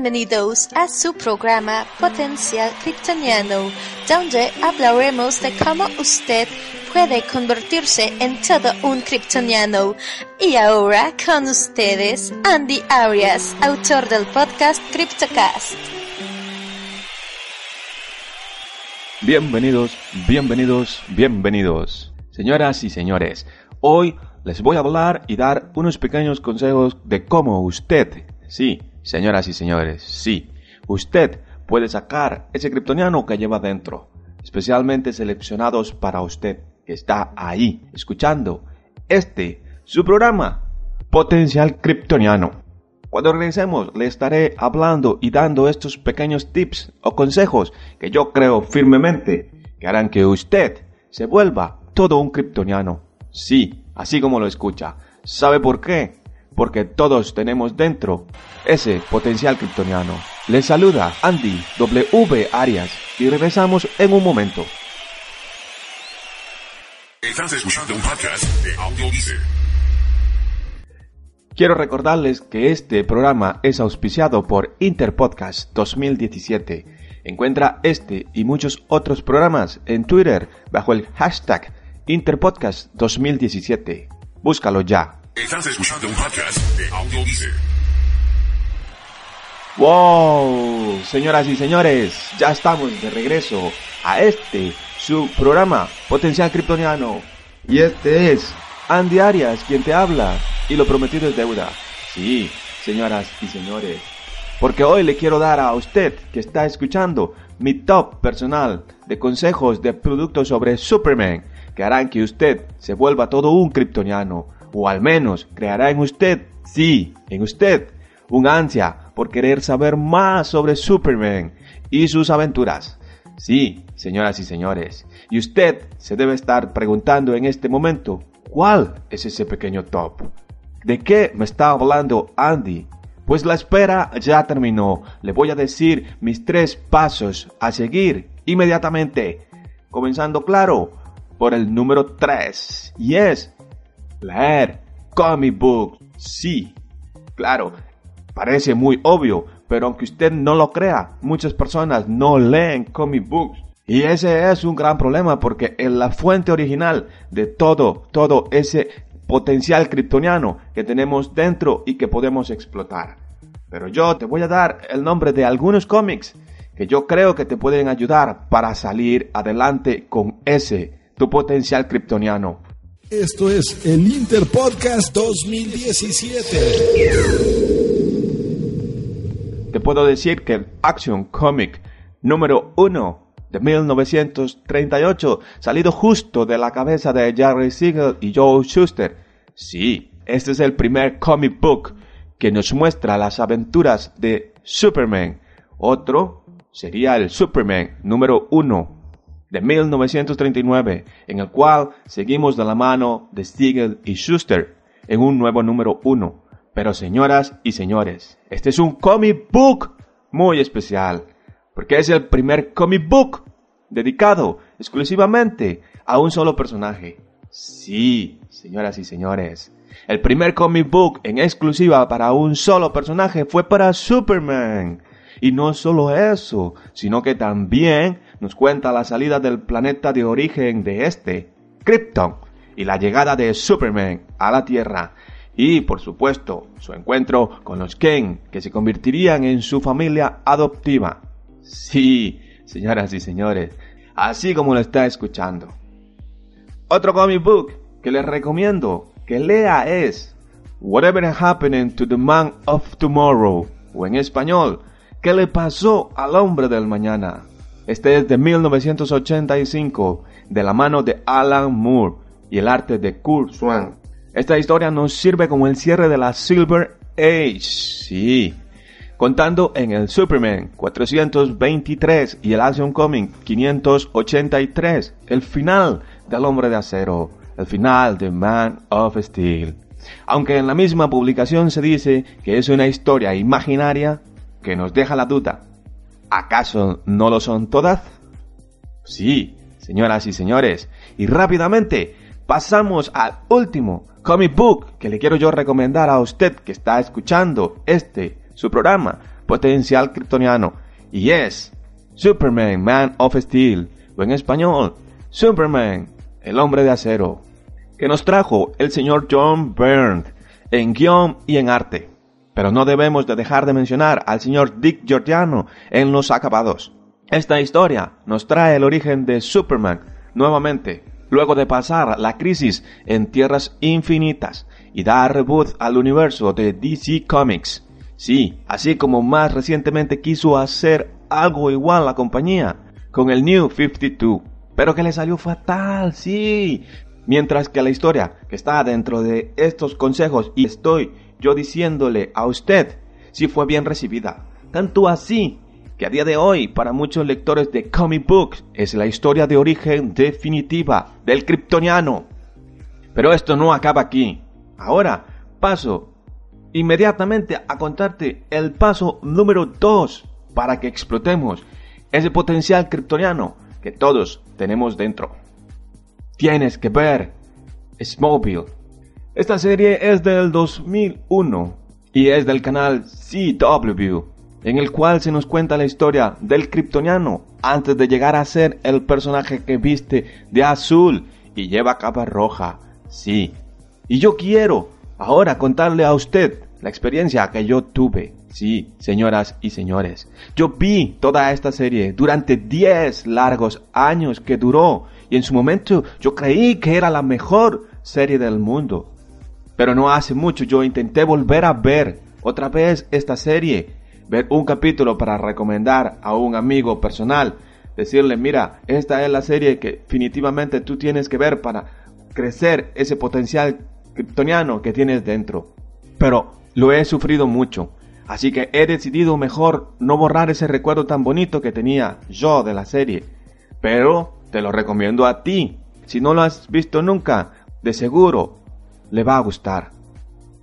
Bienvenidos a su programa Potencial Kryptoniano, donde hablaremos de cómo usted puede convertirse en todo un kryptoniano. Y ahora con ustedes, Andy Arias, autor del podcast CryptoCast. Bienvenidos, bienvenidos, bienvenidos. Señoras y señores, hoy les voy a hablar y dar unos pequeños consejos de cómo usted, sí, Señoras y señores, sí, usted puede sacar ese kryptoniano que lleva dentro, especialmente seleccionados para usted, que está ahí, escuchando este, su programa, Potencial Kryptoniano. Cuando regresemos, le estaré hablando y dando estos pequeños tips o consejos que yo creo firmemente que harán que usted se vuelva todo un kryptoniano. Sí, así como lo escucha. ¿Sabe por qué? Porque todos tenemos dentro ese potencial kryptoniano. Les saluda Andy W. Arias y regresamos en un momento. Estás escuchando un podcast de Quiero recordarles que este programa es auspiciado por Interpodcast 2017. Encuentra este y muchos otros programas en Twitter bajo el hashtag Interpodcast 2017. Búscalo ya. Estás escuchando un podcast de ¡Wow! Señoras y señores, ya estamos de regreso a este, su programa Potencial Kryptoniano. Y este es Andy Arias quien te habla. Y lo prometido es deuda. Sí, señoras y señores. Porque hoy le quiero dar a usted que está escuchando mi top personal de consejos de productos sobre Superman que harán que usted se vuelva todo un kryptoniano o al menos creará en usted, sí, en usted, un ansia por querer saber más sobre Superman y sus aventuras. Sí, señoras y señores, y usted se debe estar preguntando en este momento, ¿cuál es ese pequeño top? ¿De qué me está hablando Andy? Pues la espera ya terminó. Le voy a decir mis tres pasos a seguir inmediatamente. Comenzando claro por el número 3. Y es Leer comic book. Sí, claro, parece muy obvio, pero aunque usted no lo crea, muchas personas no leen comic books. Y ese es un gran problema porque es la fuente original de todo, todo ese potencial kryptoniano que tenemos dentro y que podemos explotar. Pero yo te voy a dar el nombre de algunos cómics que yo creo que te pueden ayudar para salir adelante con ese, tu potencial kryptoniano. Esto es el Interpodcast 2017. Te puedo decir que el Action Comic número 1 de 1938, salido justo de la cabeza de Jerry Siegel y Joe Schuster. Sí, este es el primer comic book que nos muestra las aventuras de Superman. Otro sería el Superman número 1 de 1939, en el cual seguimos de la mano de Stiegel y Schuster en un nuevo número uno. Pero señoras y señores, este es un comic book muy especial, porque es el primer comic book dedicado exclusivamente a un solo personaje. Sí, señoras y señores, el primer comic book en exclusiva para un solo personaje fue para Superman. Y no solo eso, sino que también nos cuenta la salida del planeta de origen de este, Krypton, y la llegada de Superman a la Tierra. Y, por supuesto, su encuentro con los Ken, que se convertirían en su familia adoptiva. Sí, señoras y señores, así como lo está escuchando. Otro comic book que les recomiendo que lea es Whatever Happened to the Man of Tomorrow, o en español, ¿Qué le pasó al hombre del mañana? Este es de 1985, de la mano de Alan Moore y el arte de Kurt Swan. Esta historia nos sirve como el cierre de la Silver Age, sí, contando en el Superman 423 y el Action Comic 583, el final del Hombre de Acero, el final de Man of Steel. Aunque en la misma publicación se dice que es una historia imaginaria que nos deja la duda, ¿acaso no lo son todas? Sí, señoras y señores, y rápidamente pasamos al último comic book que le quiero yo recomendar a usted que está escuchando este, su programa, Potencial Kryptoniano, y es Superman Man of Steel, o en español, Superman, el hombre de acero, que nos trajo el señor John Byrne en guion y en arte. Pero no debemos de dejar de mencionar al señor Dick Giordano en los acabados. Esta historia nos trae el origen de Superman nuevamente, luego de pasar la crisis en Tierras Infinitas y dar reboot al universo de DC Comics. Sí, así como más recientemente quiso hacer algo igual la compañía con el New 52, pero que le salió fatal, sí. Mientras que la historia que está dentro de estos consejos y estoy yo diciéndole a usted si fue bien recibida. Tanto así que a día de hoy para muchos lectores de comic books es la historia de origen definitiva del kryptoniano. Pero esto no acaba aquí. Ahora paso inmediatamente a contarte el paso número 2 para que explotemos ese potencial kryptoniano que todos tenemos dentro. Tienes que ver Smallville. Esta serie es del 2001 y es del canal CW, en el cual se nos cuenta la historia del kryptoniano antes de llegar a ser el personaje que viste de azul y lleva capa roja. Sí. Y yo quiero ahora contarle a usted la experiencia que yo tuve. Sí, señoras y señores. Yo vi toda esta serie durante 10 largos años que duró y en su momento yo creí que era la mejor serie del mundo. Pero no hace mucho yo intenté volver a ver otra vez esta serie, ver un capítulo para recomendar a un amigo personal, decirle, mira, esta es la serie que definitivamente tú tienes que ver para crecer ese potencial kryptoniano que tienes dentro. Pero lo he sufrido mucho, así que he decidido mejor no borrar ese recuerdo tan bonito que tenía yo de la serie. Pero te lo recomiendo a ti. Si no lo has visto nunca, de seguro le va a gustar.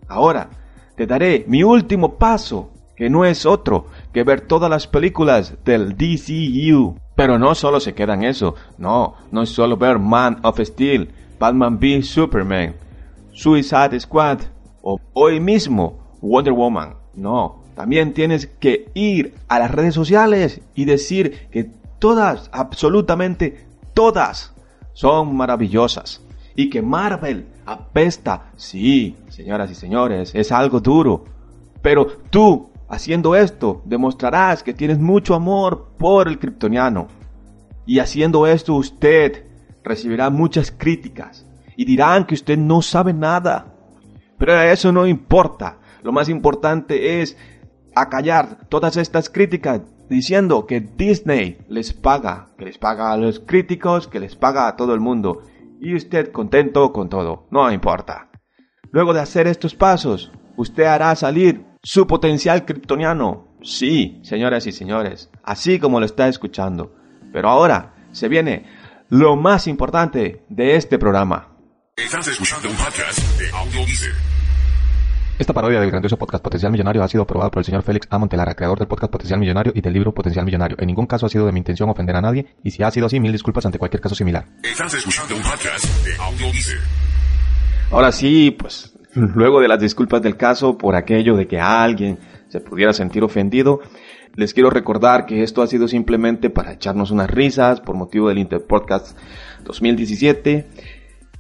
Ahora, te daré mi último paso, que no es otro que ver todas las películas del DCU. Pero no solo se queda en eso, no, no es solo ver Man of Steel, Batman v Superman, Suicide Squad o hoy mismo Wonder Woman. No, también tienes que ir a las redes sociales y decir que todas, absolutamente todas, son maravillosas. Y que Marvel apesta. Sí, señoras y señores, es algo duro. Pero tú, haciendo esto, demostrarás que tienes mucho amor por el kryptoniano. Y haciendo esto usted recibirá muchas críticas. Y dirán que usted no sabe nada. Pero eso no importa. Lo más importante es acallar todas estas críticas diciendo que Disney les paga, que les paga a los críticos, que les paga a todo el mundo. Y usted contento con todo, no importa. Luego de hacer estos pasos, usted hará salir su potencial kryptoniano. Sí, señoras y señores, así como lo está escuchando. Pero ahora se viene lo más importante de este programa. Estás escuchando un podcast de Audio Esta parodia del grandioso podcast Potencial Millonario ha sido aprobada por el señor Félix A. Montelara, creador del podcast Potencial Millonario y del libro Potencial Millonario. En ningún caso ha sido de mi intención ofender a nadie, y si ha sido así, mil disculpas ante cualquier caso similar. Estás escuchando un podcast de Audio Ahora sí, pues luego de las disculpas del caso por aquello de que alguien se pudiera sentir ofendido, les quiero recordar que esto ha sido simplemente para echarnos unas risas por motivo del Interpodcast 2017,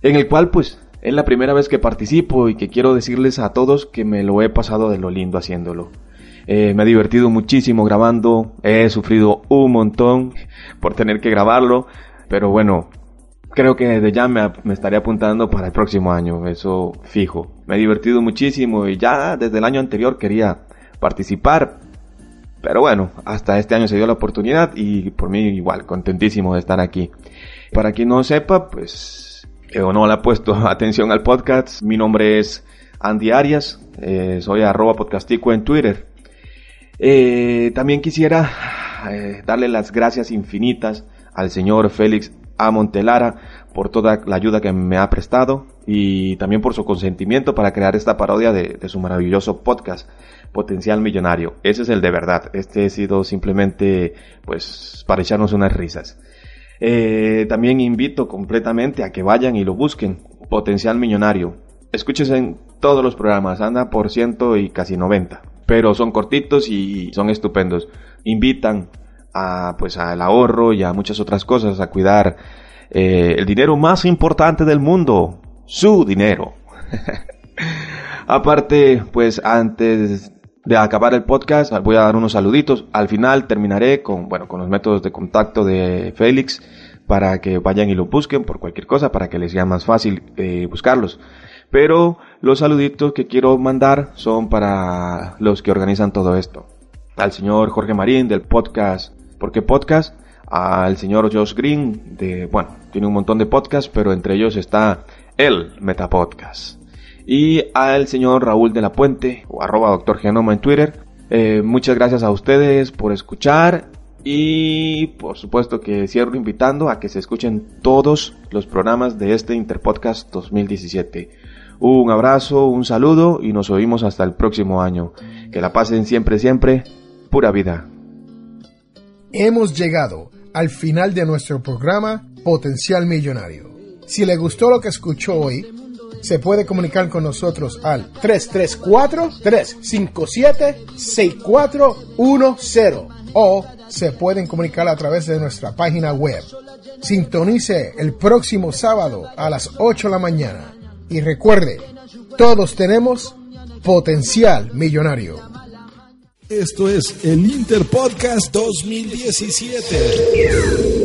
en el cual pues es la primera vez que participo y que quiero decirles a todos que me lo he pasado de lo lindo haciéndolo. Eh, me he divertido muchísimo grabando, he sufrido un montón por tener que grabarlo, pero bueno, creo que desde ya me, me estaré apuntando para el próximo año, eso fijo. Me he divertido muchísimo y ya desde el año anterior quería participar, pero bueno, hasta este año se dio la oportunidad y por mí igual, contentísimo de estar aquí. Para quien no sepa, pues, eh, o no le ha puesto atención al podcast, mi nombre es Andy Arias, eh, soy arroba podcastico en Twitter. Eh, también quisiera eh, darle las gracias infinitas al señor Félix A. Montelara por toda la ayuda que me ha prestado y también por su consentimiento para crear esta parodia de, de su maravilloso podcast Potencial Millonario. Ese es el de verdad. Este ha sido simplemente pues para echarnos unas risas. Eh, también invito completamente a que vayan y lo busquen. Potencial Millonario. Escúchese en todos los programas, anda por ciento y casi 90. Pero son cortitos y son estupendos. Invitan a, pues, al ahorro y a muchas otras cosas, a cuidar eh, el dinero más importante del mundo, su dinero. Aparte, pues antes de acabar el podcast, voy a dar unos saluditos. Al final terminaré con, bueno, con los métodos de contacto de Félix para que vayan y lo busquen por cualquier cosa, para que les sea más fácil eh, buscarlos. Pero los saluditos que quiero mandar son para los que organizan todo esto. Al señor Jorge Marín del podcast, ¿por qué podcast? Al señor Josh Green de, bueno, tiene un montón de podcasts, pero entre ellos está el Metapodcast y al señor Raúl de la Puente o arroba doctor Genoma en Twitter. Eh, muchas gracias a ustedes por escuchar y por supuesto que cierro invitando a que se escuchen todos los programas de este Interpodcast 2017. Un abrazo, un saludo y nos oímos hasta el próximo año. Que la pasen siempre, siempre. Pura vida. Hemos llegado al final de nuestro programa Potencial Millonario. Si le gustó lo que escuchó hoy, se puede comunicar con nosotros al 334-357-6410 o se pueden comunicar a través de nuestra página web. Sintonice el próximo sábado a las 8 de la mañana y recuerde, todos tenemos potencial millonario. Esto es el Interpodcast 2017.